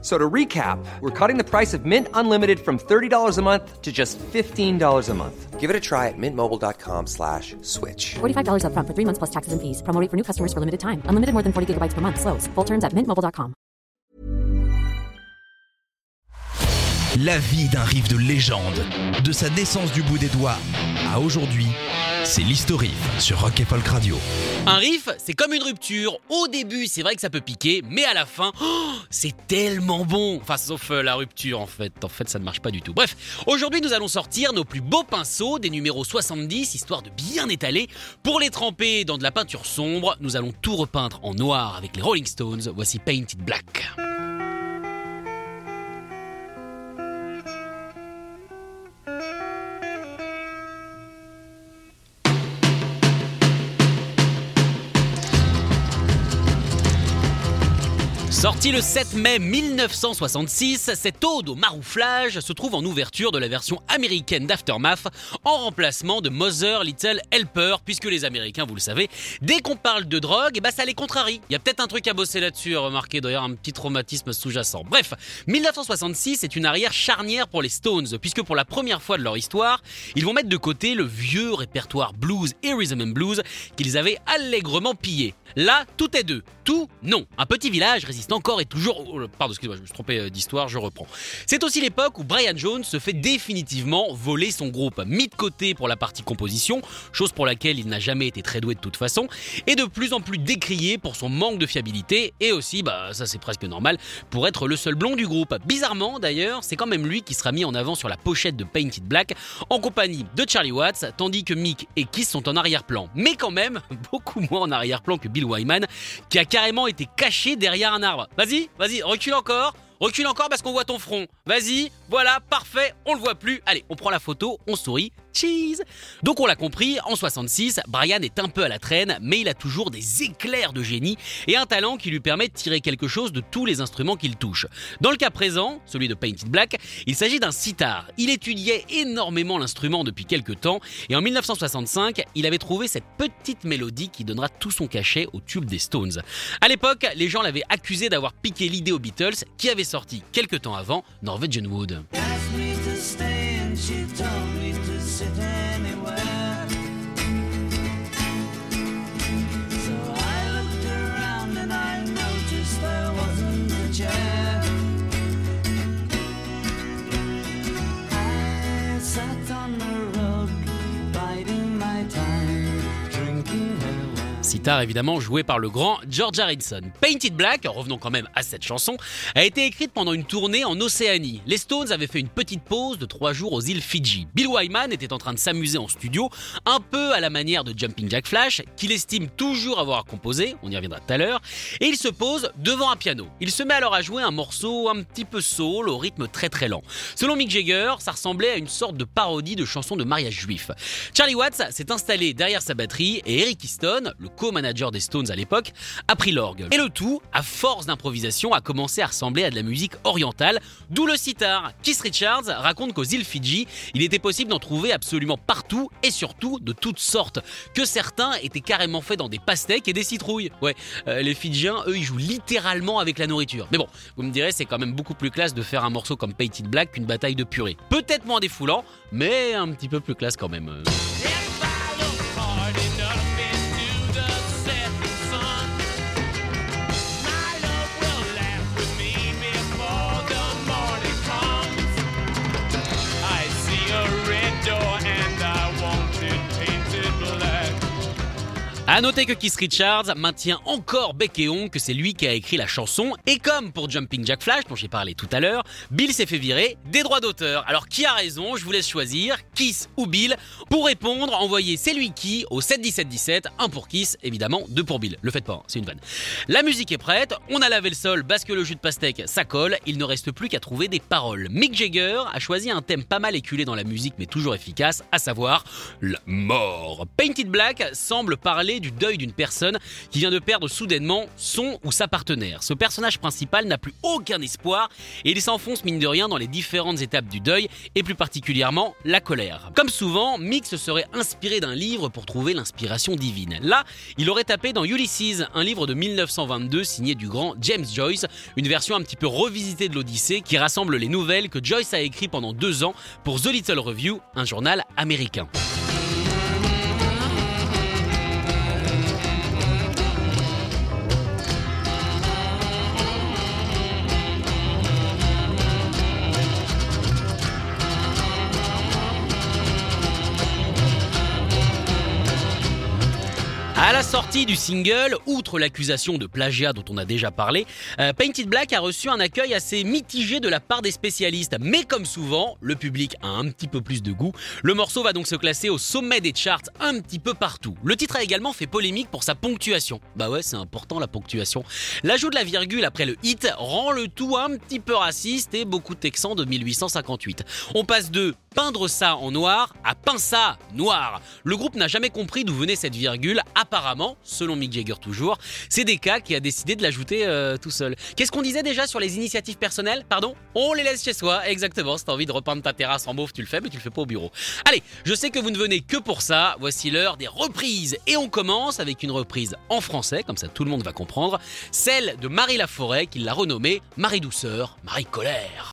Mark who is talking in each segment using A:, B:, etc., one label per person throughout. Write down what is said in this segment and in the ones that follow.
A: So to recap, we're cutting the price of Mint Unlimited from $30 a month to just $15 a month.
B: Give it a try at mintmobile.com slash switch.
C: $45 upfront for three months plus taxes and fees. Promo rate for new customers for limited time. Unlimited more than 40 gigabytes per month. Slows. Full terms at mintmobile.com.
D: La vie d'un riff de légende, de sa naissance du bout des doigts à aujourd'hui, c'est l'historique sur Rock et Folk Radio.
E: Un riff, c'est comme une rupture. Au début, c'est vrai que ça peut piquer, mais à la fin, c'est tellement bon. Enfin, sauf euh, la rupture en fait. En fait, ça ne marche pas du tout. Bref, aujourd'hui, nous allons sortir nos plus beaux pinceaux, des numéros 70, histoire de bien étaler. Pour les tremper dans de la peinture sombre, nous allons tout repeindre en noir avec les Rolling Stones. Voici Painted Black. Sorti le 7 mai 1966, cette ode au marouflage se trouve en ouverture de la version américaine d'Aftermath en remplacement de Mother Little Helper, puisque les Américains, vous le savez, dès qu'on parle de drogue, ben ça les contrarie. Il y a peut-être un truc à bosser là-dessus, remarquez d'ailleurs un petit traumatisme sous-jacent. Bref, 1966 est une arrière charnière pour les Stones, puisque pour la première fois de leur histoire, ils vont mettre de côté le vieux répertoire blues et rhythm and blues qu'ils avaient allègrement pillé. Là, tout est deux. Tout, non. Un petit village résiste encore et toujours. pardon, excusez-moi, je me suis trompé euh, d'histoire, je reprends. C'est aussi l'époque où Brian Jones se fait définitivement voler son groupe, mis de côté pour la partie composition, chose pour laquelle il n'a jamais été très doué de toute façon, et de plus en plus décrié pour son manque de fiabilité, et aussi, bah ça c'est presque normal, pour être le seul blond du groupe. Bizarrement d'ailleurs, c'est quand même lui qui sera mis en avant sur la pochette de Painted Black, en compagnie de Charlie Watts, tandis que Mick et Kiss sont en arrière-plan. Mais quand même, beaucoup moins en arrière-plan que Bill Wyman, qui a carrément été caché derrière un arbre. Vas-y, vas-y, recule encore. Recule encore parce qu'on voit ton front. Vas-y, voilà, parfait, on le voit plus. Allez, on prend la photo, on sourit. Cheese Donc on l'a compris, en 66, Brian est un peu à la traîne, mais il a toujours des éclairs de génie et un talent qui lui permet de tirer quelque chose de tous les instruments qu'il touche. Dans le cas présent, celui de Painted Black, il s'agit d'un sitar. Il étudiait énormément l'instrument depuis quelques temps et en 1965, il avait trouvé cette petite mélodie qui donnera tout son cachet au tube des Stones. À l'époque, les gens l'avaient accusé d'avoir piqué l'idée aux Beatles qui avait sorti quelques temps avant Norwegian Wood.
F: asked me to stay and she told me
E: Sitar évidemment joué par le grand George Harrison. Painted Black, revenons quand même à cette chanson, a été écrite pendant une tournée en Océanie. Les Stones avaient fait une petite pause de trois jours aux îles Fidji. Bill Wyman était en train de s'amuser en studio, un peu à la manière de Jumping Jack Flash, qu'il estime toujours avoir composé, on y reviendra tout à l'heure, et il se pose devant un piano. Il se met alors à jouer un morceau un petit peu soul au rythme très très lent. Selon Mick Jagger, ça ressemblait à une sorte de parodie de chanson de mariage juif. Charlie Watts s'est installé derrière sa batterie et Eric Easton, le co-manager des Stones à l'époque, a pris l'orgue. Et le tout, à force d'improvisation, a commencé à ressembler à de la musique orientale, d'où le sitar. Keith Richards raconte qu'aux îles Fidji, il était possible d'en trouver absolument partout et surtout de toutes sortes, que certains étaient carrément faits dans des pastèques et des citrouilles. Ouais, euh, les Fidjiens, eux, ils jouent littéralement avec la nourriture. Mais bon, vous me direz, c'est quand même beaucoup plus classe de faire un morceau comme Painted Black qu'une bataille de purée. Peut-être moins défoulant, mais un petit peu plus classe quand même. À noter que Keith Richards maintient encore bec que c'est lui qui a écrit la chanson, et comme pour Jumping Jack Flash, dont j'ai parlé tout à l'heure, Bill s'est fait virer des droits d'auteur. Alors qui a raison? Je vous laisse choisir, Kiss ou Bill. Pour répondre, envoyez c'est lui qui au 71717, un pour Kiss, évidemment, deux pour Bill. Le faites pas, hein, c'est une vanne. La musique est prête, on a lavé le sol parce que le jus de pastèque ça colle, il ne reste plus qu'à trouver des paroles. Mick Jagger a choisi un thème pas mal éculé dans la musique mais toujours efficace, à savoir la mort. Painted Black semble parler d'une du deuil d'une personne qui vient de perdre soudainement son ou sa partenaire. Ce personnage principal n'a plus aucun espoir et il s'enfonce mine de rien dans les différentes étapes du deuil et plus particulièrement la colère. Comme souvent, Mick se serait inspiré d'un livre pour trouver l'inspiration divine. Là, il aurait tapé dans Ulysses, un livre de 1922 signé du grand James Joyce, une version un petit peu revisitée de l'Odyssée qui rassemble les nouvelles que Joyce a écrites pendant deux ans pour The Little Review, un journal américain. À la sortie du single, outre l'accusation de plagiat dont on a déjà parlé, euh, Painted Black a reçu un accueil assez mitigé de la part des spécialistes. Mais comme souvent, le public a un petit peu plus de goût. Le morceau va donc se classer au sommet des charts un petit peu partout. Le titre a également fait polémique pour sa ponctuation. Bah ouais, c'est important la ponctuation. L'ajout de la virgule après le hit rend le tout un petit peu raciste et beaucoup texan de 1858. On passe de peindre ça en noir à peint ça noir. Le groupe n'a jamais compris d'où venait cette virgule. Apparemment, selon Mick Jagger toujours, c'est Decca qui a décidé de l'ajouter euh, tout seul. Qu'est-ce qu'on disait déjà sur les initiatives personnelles? Pardon? On les laisse chez soi, exactement. Si t'as envie de repeindre ta terrasse en mauve, tu le fais, mais tu le fais pas au bureau. Allez, je sais que vous ne venez que pour ça. Voici l'heure des reprises. Et on commence avec une reprise en français, comme ça tout le monde va comprendre. Celle de Marie Laforêt, qui l'a renommée Marie Douceur. Marie colère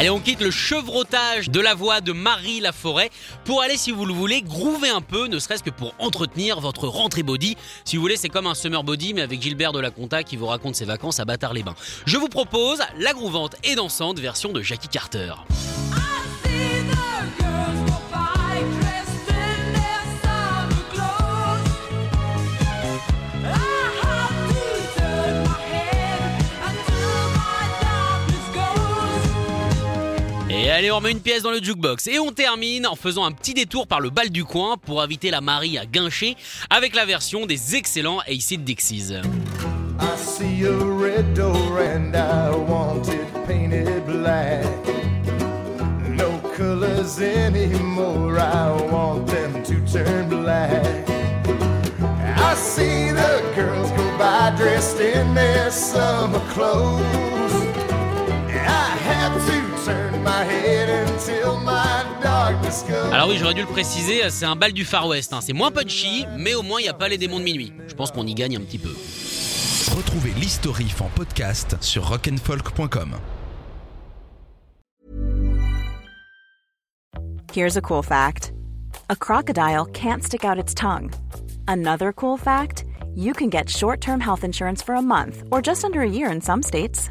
E: Allez, on quitte le chevrotage de la voix de Marie Laforêt pour aller, si vous le voulez, groover un peu, ne serait-ce que pour entretenir votre rentrée body. Si vous voulez, c'est comme un summer body, mais avec Gilbert de la Conta qui vous raconte ses vacances à Bâtard-les-Bains. Je vous propose la grouvante et dansante version de Jackie Carter. Et allez, on remet une pièce dans le jukebox. Et on termine en faisant un petit détour par le bal du coin pour inviter la Marie à guincher avec la version des excellents Acid Dixies.
G: I
E: Alors oui, j'aurais dû le préciser, c'est un bal du Far West. hein. C'est moins punchy, mais au moins il n'y a pas les démons de minuit. Je pense qu'on y gagne un petit peu.
D: Retrouvez l'historif en podcast sur rock'n'folk.com.
H: Here's a cool fact a crocodile can't stick out its tongue. Another cool fact you can get short term health insurance for a month or just under a year in some states.